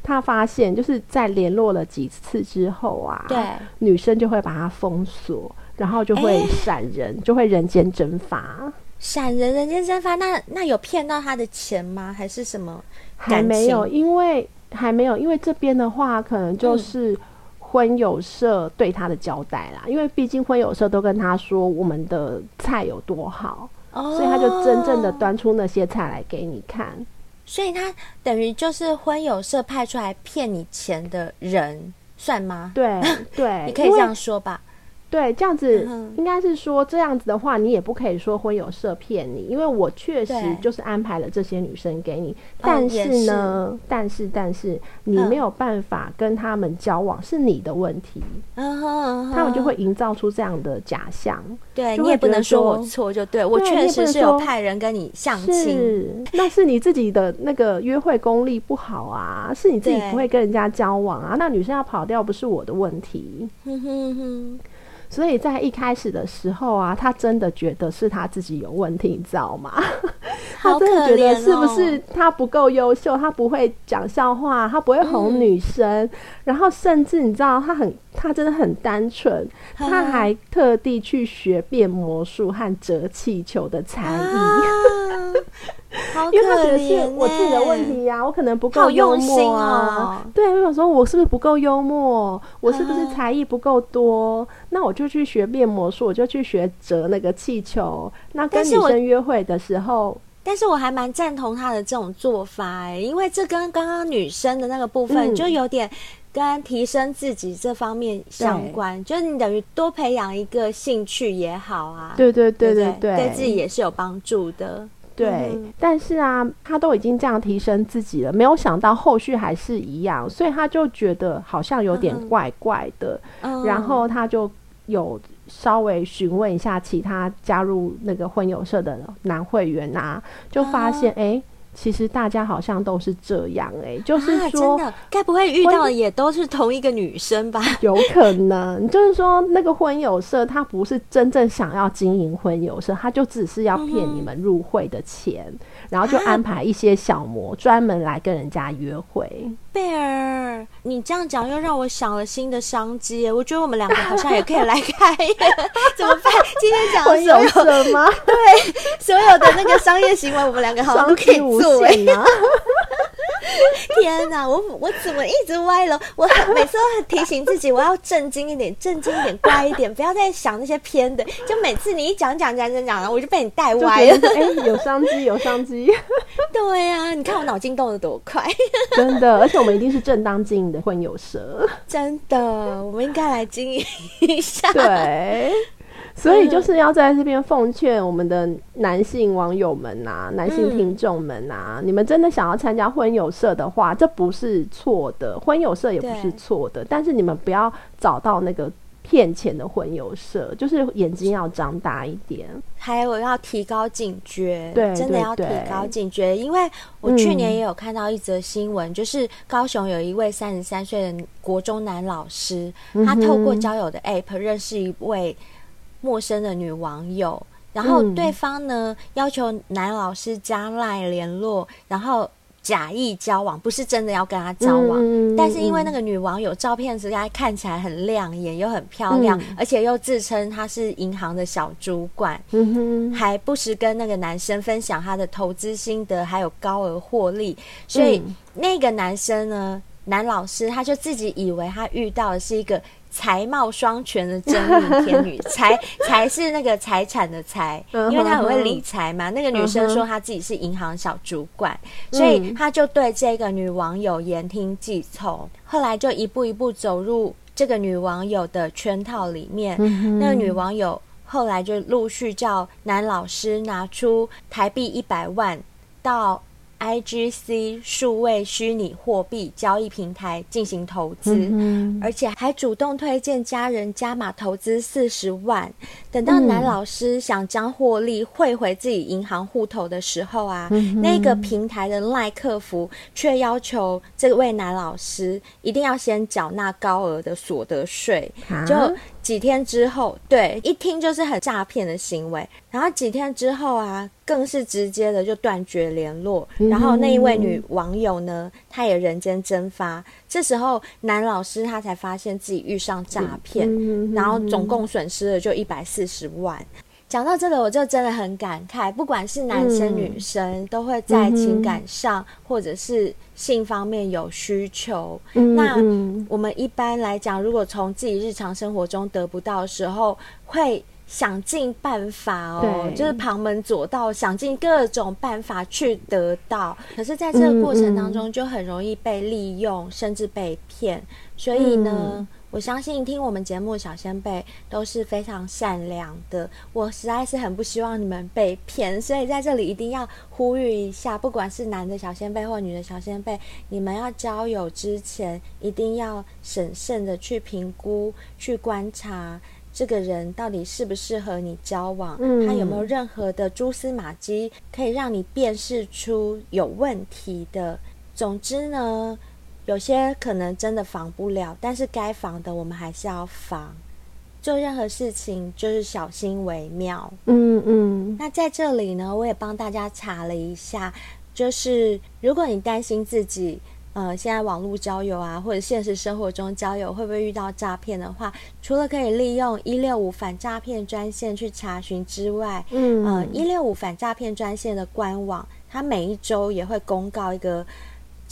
他发现，就是在联络了几次之后啊，对，女生就会把他封锁，然后就会闪人，欸、就会人间蒸发。闪人，人间蒸发，那那有骗到他的钱吗？还是什么？还没有，因为还没有，因为这边的话，可能就是婚友社对他的交代啦。嗯、因为毕竟婚友社都跟他说我们的菜有多好，哦、所以他就真正的端出那些菜来给你看。所以他等于就是婚友社派出来骗你钱的人，算吗？对对，你可以这样说吧。对，这样子应该是说，这样子的话，你也不可以说婚友社骗你，因为我确实就是安排了这些女生给你，但是呢，但是但是你没有办法跟他们交往，是你的问题。嗯，他们就会营造出这样的假象。对，你也不能说我错，就对，我确实是有派人跟你相亲，那是你自己的那个约会功力不好啊，是你自己不会跟人家交往啊，那女生要跑掉不是我的问题。哼哼哼。所以在一开始的时候啊，他真的觉得是他自己有问题，你知道吗？他真的觉得是不是他不够优秀，他不会讲笑话，他不会哄女生，嗯、然后甚至你知道，他很他真的很单纯，嗯、他还特地去学变魔术和折气球的才艺。因为他觉得是我自己的问题呀、啊，我可能不够幽默啊。哦、对，我想说，我是不是不够幽默？我是不是才艺不够多？嗯、那我就去学变魔术，我就去学折那个气球。那跟女生约会的时候，但是我还蛮赞同他的这种做法因为这跟刚刚女生的那个部分就有点跟提升自己这方面相关，嗯、就是你等于多培养一个兴趣也好啊。对对对对对，对，对自己也是有帮助的。对，嗯、但是啊，他都已经这样提升自己了，没有想到后续还是一样，所以他就觉得好像有点怪怪的，嗯、然后他就有稍微询问一下其他加入那个婚友社的男会员啊，就发现诶其实大家好像都是这样哎、欸，就是说，该不会遇到的也都是同一个女生吧？有可能，就是说那个婚友社，他不是真正想要经营婚友社，他就只是要骗你们入会的钱，嗯、然后就安排一些小模专门来跟人家约会。贝尔，你这样讲又让我想了新的商机，我觉得我们两个好像也可以来开，怎么办？今天讲的所有什么？对，所有的那个商业行为，我们两个好像都可以做哎。天哪，我我怎么一直歪了？我每次都很提醒自己，我要正经一点，正经一点，乖一点，不要再想那些偏的。就每次你一讲讲讲讲讲，我就被你带歪了。哎、欸，有商机，有商机。对呀、啊，你看我脑筋动得多快，真的，而且我们一定是正当经营的婚友社，真的，我们应该来经营一下。对。所以就是要在这边奉劝我们的男性网友们呐、啊，男性听众们呐、啊，嗯、你们真的想要参加婚友社的话，这不是错的，婚友社也不是错的，但是你们不要找到那个骗钱的婚友社，就是眼睛要张大一点，还有要提高警觉，对，真的要提高警觉，因为我去年也有看到一则新闻，嗯、就是高雄有一位三十三岁的国中男老师，嗯、他透过交友的 App 认识一位。陌生的女网友，然后对方呢、嗯、要求男老师加赖联络，然后假意交往，不是真的要跟他交往。嗯、但是因为那个女网友照片实在看起来很亮眼，又很漂亮，嗯、而且又自称她是银行的小主管，嗯、还不时跟那个男生分享她的投资心得，还有高额获利。所以那个男生呢，男老师他就自己以为他遇到的是一个。才貌双全的真命天女，才才是那个财产的财，因为他很会理财嘛。那个女生说她自己是银行小主管，所以他就对这个女网友言听计从，后来就一步一步走入这个女网友的圈套里面。那个女网友后来就陆续叫男老师拿出台币一百万到。IGC 数位虚拟货币交易平台进行投资，嗯、而且还主动推荐家人加码投资四十万。等到男老师想将获利汇回自己银行户头的时候啊，嗯、那个平台的赖客服却要求这位男老师一定要先缴纳高额的所得税，啊、就。几天之后，对，一听就是很诈骗的行为。然后几天之后啊，更是直接的就断绝联络。然后那一位女网友呢，她也人间蒸发。这时候男老师他才发现自己遇上诈骗，然后总共损失了就一百四十万。讲到这个，我就真的很感慨，不管是男生女生，都会在情感上或者是性方面有需求。那我们一般来讲，如果从自己日常生活中得不到的时候，会想尽办法哦，就是旁门左道，想尽各种办法去得到。可是，在这个过程当中，就很容易被利用，甚至被骗。所以呢，我相信听我们节目的小仙贝都是非常善良的，我实在是很不希望你们被骗，所以在这里一定要呼吁一下，不管是男的小仙贝或女的小仙贝，你们要交友之前一定要审慎的去评估、去观察这个人到底适不适合你交往，他有没有任何的蛛丝马迹可以让你辨识出有问题的。总之呢。有些可能真的防不了，但是该防的我们还是要防。做任何事情就是小心为妙。嗯嗯。那在这里呢，我也帮大家查了一下，就是如果你担心自己呃现在网络交友啊，或者现实生活中交友会不会遇到诈骗的话，除了可以利用一六五反诈骗专线去查询之外，嗯呃一六五反诈骗专线的官网，它每一周也会公告一个。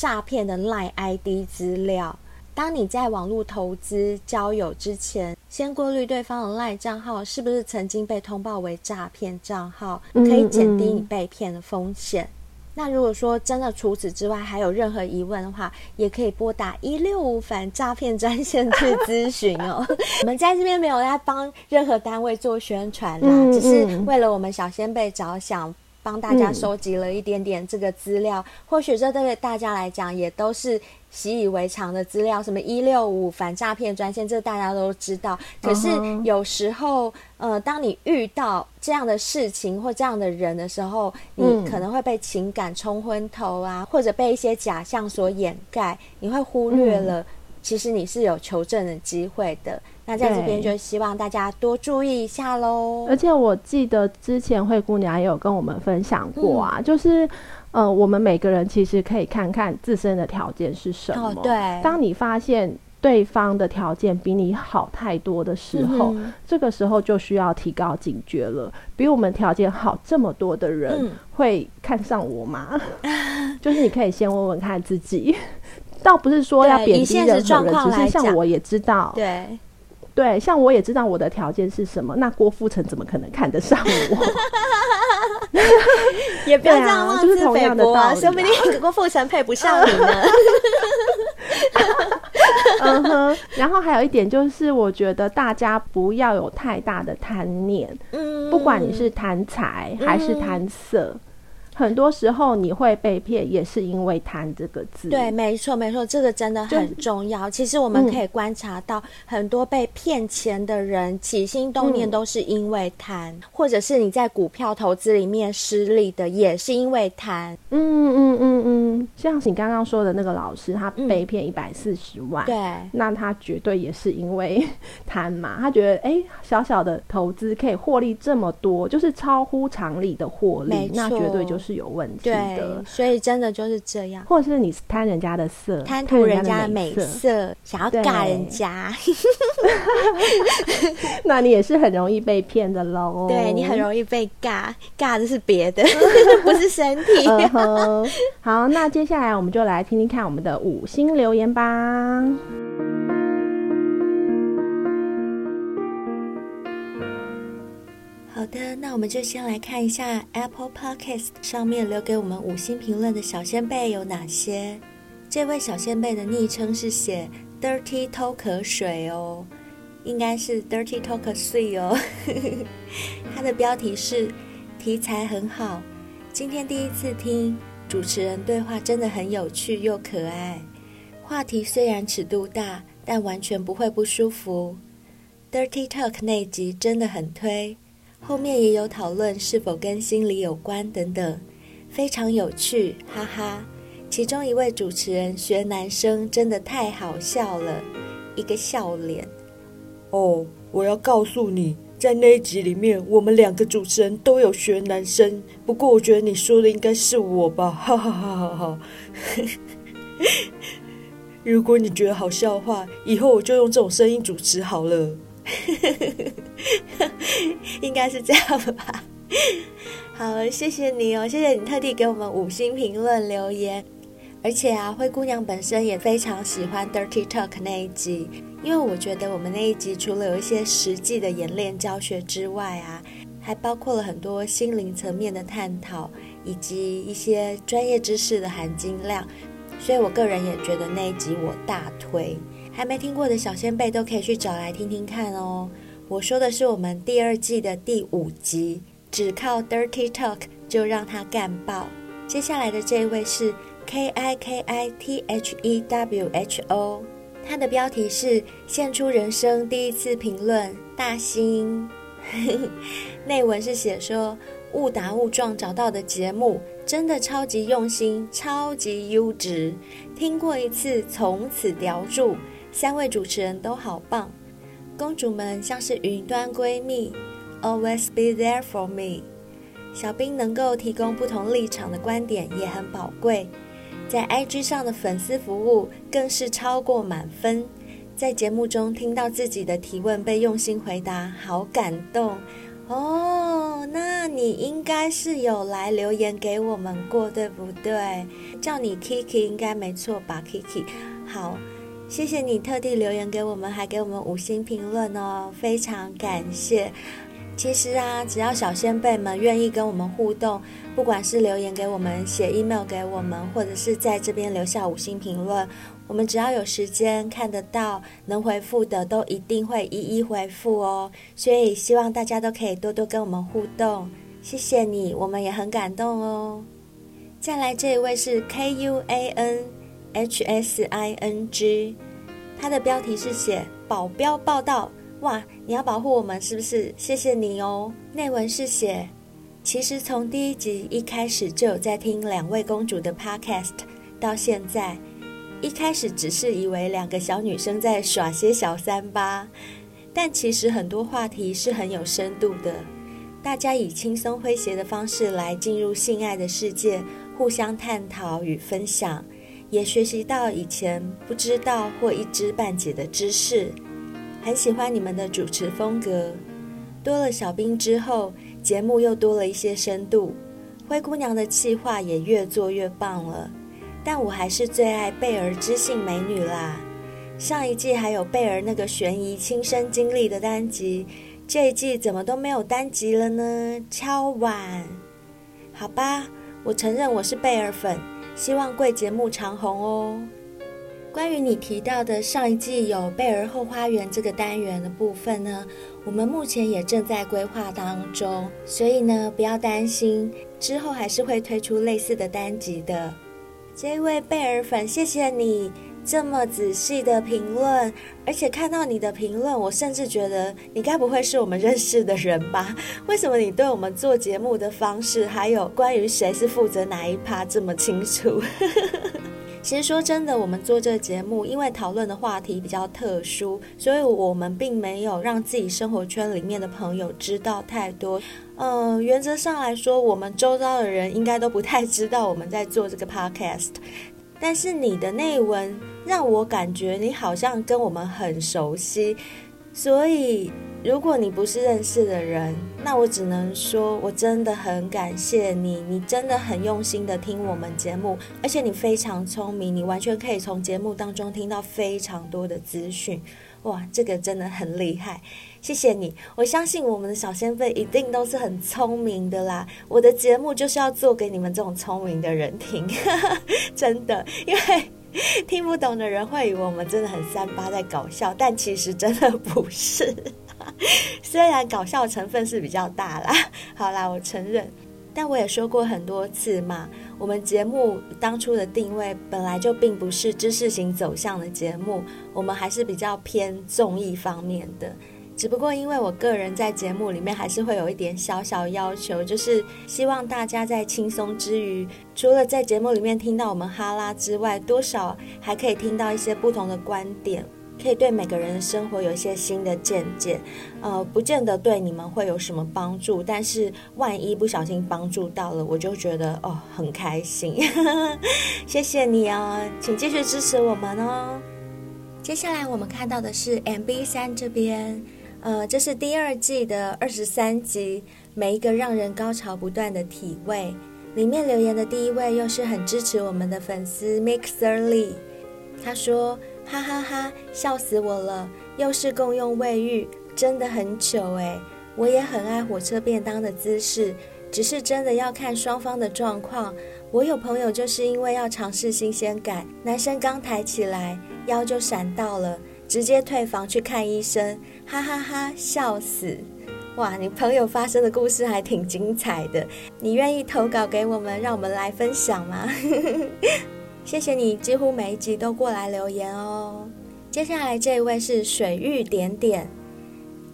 诈骗的 LINE ID 资料，当你在网络投资交友之前，先过滤对方的 LINE 账号是不是曾经被通报为诈骗账号，可以减低你被骗的风险。嗯嗯。那如果说真的除此之外还有任何疑问的话，也可以拨打一六五反诈骗专线去咨询哦。我们在这边没有在帮任何单位做宣传啦，嗯嗯。只是为了我们小先辈着想。帮大家收集了一点点这个资料，嗯、或许这对大家来讲也都是习以为常的资料。什么一六五反诈骗专线，这大家都知道。可是有时候，呃，当你遇到这样的事情或这样的人的时候，你可能会被情感冲昏头啊，或者被一些假象所掩盖，你会忽略了，其实你是有求证的机会的。那在这边就希望大家多注意一下喽。而且我记得之前灰姑娘也有跟我们分享过啊，嗯、就是呃，我们每个人其实可以看看自身的条件是什么。哦、对，当你发现对方的条件比你好太多的时候，嗯、这个时候就需要提高警觉了。比我们条件好这么多的人，会看上我吗？嗯、就是你可以先问问看自己，倒不是说要贬低任何人，只是像我也知道，对。对，像我也知道我的条件是什么，那郭富城怎么可能看得上我？也不要这样妄自菲薄啊，说不定 郭富城配不上你呢。嗯哼，然后还有一点就是，我觉得大家不要有太大的贪念，嗯，不管你是贪财还是贪色。嗯很多时候你会被骗，也是因为“贪”这个字。对，没错，没错，这个真的很重要。其实我们可以观察到，很多被骗钱的人、嗯、起心动念都是因为贪，嗯、或者是你在股票投资里面失利的，也是因为贪。嗯嗯嗯嗯。嗯，像你刚刚说的那个老师，他被骗一百四十万，对，那他绝对也是因为贪嘛，他觉得哎、欸，小小的投资可以获利这么多，就是超乎常理的获利，那绝对就是有问题的。对，所以真的就是这样，或者是你贪人家的色，贪图人家的美色，想要尬人家，那你也是很容易被骗的喽。对，你很容易被尬，尬的是别的，不是身体。Uh-huh. 好，那接下来我们就来听听看我们的五星留言吧。好的，那我们就先来看一下 Apple Podcast 上面留给我们五星评论的小仙贝有哪些。这位小仙贝的昵称是写 Dirty Talk 水哦，应该是 Dirty Talk 水哦。他的标题是题材很好，今天第一次听。主持人对话真的很有趣又可爱，话题虽然尺度大，但完全不会不舒服。Dirty Talk 那集真的很推，后面也有讨论是否跟心理有关等等，非常有趣，哈哈。其中一位主持人学男生真的太好笑了，一个笑脸。哦，我要告诉你。在那一集里面，我们两个主持人都有学男生。不过，我觉得你说的应该是我吧，哈哈哈哈哈。如果你觉得好笑的话，以后我就用这种声音主持好了。应该是这样吧。好，谢谢你哦，谢谢你特地给我们五星评论留言。而且啊，灰姑娘本身也非常喜欢 Dirty Talk 那一集。因为我觉得我们那一集除了有一些实际的演练教学之外啊，还包括了很多心灵层面的探讨，以及一些专业知识的含金量，所以我个人也觉得那一集我大推。还没听过的小仙贝都可以去找来听听看哦。我说的是我们第二季的第五集，只靠 Dirty Talk 就让他干爆。接下来的这位是 K I K I T H E W H O。他的标题是“献出人生第一次评论”，大兴。内文是写说误打误撞找到的节目，真的超级用心，超级优质。听过一次，从此叼住。三位主持人都好棒，公主们像是云端闺蜜，always be there for me。小兵能够提供不同立场的观点也很宝贵。在 IG 上的粉丝服务更是超过满分，在节目中听到自己的提问被用心回答，好感动哦！那你应该是有来留言给我们过，对不对？叫你 Kiki 应该没错吧？Kiki，好，谢谢你特地留言给我们，还给我们五星评论哦，非常感谢。其实啊，只要小仙贝们愿意跟我们互动，不管是留言给我们、写 email 给我们，或者是在这边留下五星评论，我们只要有时间看得到、能回复的，都一定会一一回复哦。所以希望大家都可以多多跟我们互动，谢谢你，我们也很感动哦。再来这一位是 K U A N H S I N G，它的标题是写保镖报道。哇，你要保护我们是不是？谢谢你哦。内文是写，其实从第一集一开始就有在听两位公主的 podcast，到现在，一开始只是以为两个小女生在耍些小三吧，但其实很多话题是很有深度的，大家以轻松诙谐的方式来进入性爱的世界，互相探讨与分享，也学习到以前不知道或一知半解的知识。很喜欢你们的主持风格，多了小兵之后，节目又多了一些深度。灰姑娘的企划也越做越棒了，但我还是最爱贝儿知性美女啦。上一季还有贝儿那个悬疑亲身经历的单集，这一季怎么都没有单集了呢？敲碗，好吧，我承认我是贝儿粉，希望贵节目长红哦。关于你提到的上一季有贝儿后花园这个单元的部分呢，我们目前也正在规划当中，所以呢，不要担心，之后还是会推出类似的单集的。这位贝尔粉，谢谢你这么仔细的评论，而且看到你的评论，我甚至觉得你该不会是我们认识的人吧？为什么你对我们做节目的方式，还有关于谁是负责哪一趴这么清楚？其实说真的，我们做这个节目，因为讨论的话题比较特殊，所以我们并没有让自己生活圈里面的朋友知道太多。呃，原则上来说，我们周遭的人应该都不太知道我们在做这个 podcast。但是你的内文让我感觉你好像跟我们很熟悉，所以。如果你不是认识的人，那我只能说，我真的很感谢你，你真的很用心的听我们节目，而且你非常聪明，你完全可以从节目当中听到非常多的资讯，哇，这个真的很厉害，谢谢你，我相信我们的小仙贝一定都是很聪明的啦，我的节目就是要做给你们这种聪明的人听，真的，因为。听不懂的人会以为我们真的很三八在搞笑，但其实真的不是。虽然搞笑成分是比较大啦，好啦，我承认。但我也说过很多次嘛，我们节目当初的定位本来就并不是知识型走向的节目，我们还是比较偏综艺方面的。只不过因为我个人在节目里面还是会有一点小小要求，就是希望大家在轻松之余，除了在节目里面听到我们哈拉之外，多少还可以听到一些不同的观点，可以对每个人的生活有一些新的见解。呃，不见得对你们会有什么帮助，但是万一不小心帮助到了，我就觉得哦很开心。谢谢你哦，请继续支持我们哦。接下来我们看到的是 MB 三这边。呃，这是第二季的二十三集，每一个让人高潮不断的体位。里面留言的第一位又是很支持我们的粉丝 Mixer Lee，他说：哈哈哈，笑死我了，又是共用卫浴，真的很糗哎。我也很爱火车便当的姿势，只是真的要看双方的状况。我有朋友就是因为要尝试新鲜感，男生刚抬起来，腰就闪到了。直接退房去看医生，哈哈哈，笑死！哇，你朋友发生的故事还挺精彩的，你愿意投稿给我们，让我们来分享吗？谢谢你，几乎每一集都过来留言哦。接下来这一位是水玉点点，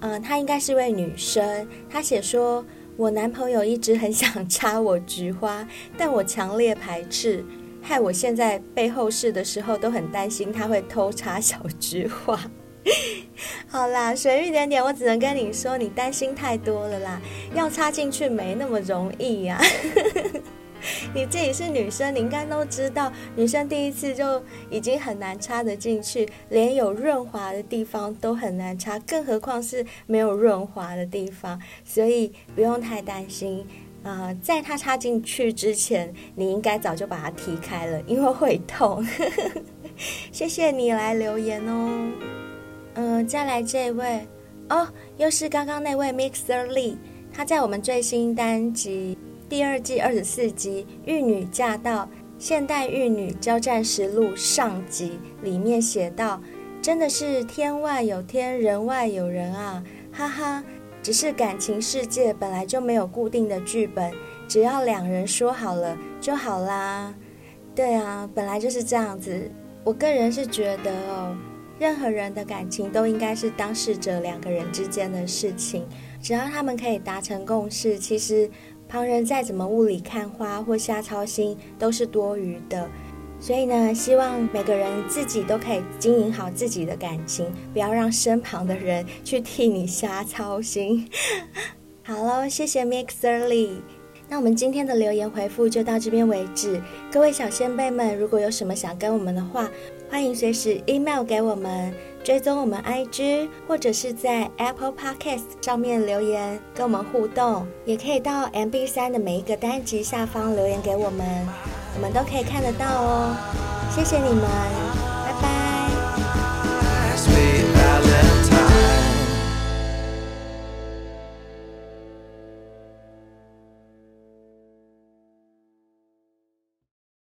嗯，她应该是位女生，她写说：“我男朋友一直很想插我菊花，但我强烈排斥。”害我现在背后事的时候都很担心他会偷插小菊花。好啦，水玉点点，我只能跟你说，你担心太多了啦，要插进去没那么容易呀、你自己是女生，你应该都知道，女生第一次就已经很难插得进去，连有润滑的地方都很难插，更何况是没有润滑的地方，所以不用太担心。啊、呃，在它插进去之前，你应该早就把它踢开了，因为会痛。谢谢你来留言哦。嗯、再来这位哦，又是刚刚那位 Mixer Lee，他在我们最新单集第二季二十四集《玉女驾到：现代玉女交战实录》上集里面写道：“真的是天外有天，人外有人啊，哈哈。”只是感情世界本来就没有固定的剧本，只要两人说好了就好啦。对啊，本来就是这样子。我个人是觉得哦，任何人的感情都应该是当事者两个人之间的事情，只要他们可以达成共识，其实旁人再怎么雾里看花或瞎操心都是多余的。所以呢，希望每个人自己都可以经营好自己的感情，不要让身旁的人去替你瞎操心。好喽，谢谢 Mixer Lee。那我们今天的留言回复就到这边为止。各位小仙贝们，如果有什么想跟我们的话，欢迎随时 email 给我们，追踪我们 IG，或者是在 Apple Podcast 上面留言跟我们互动，也可以到 MB 三的每一个单集下方留言给我们，我们都可以看得到哦。谢谢你们，拜拜。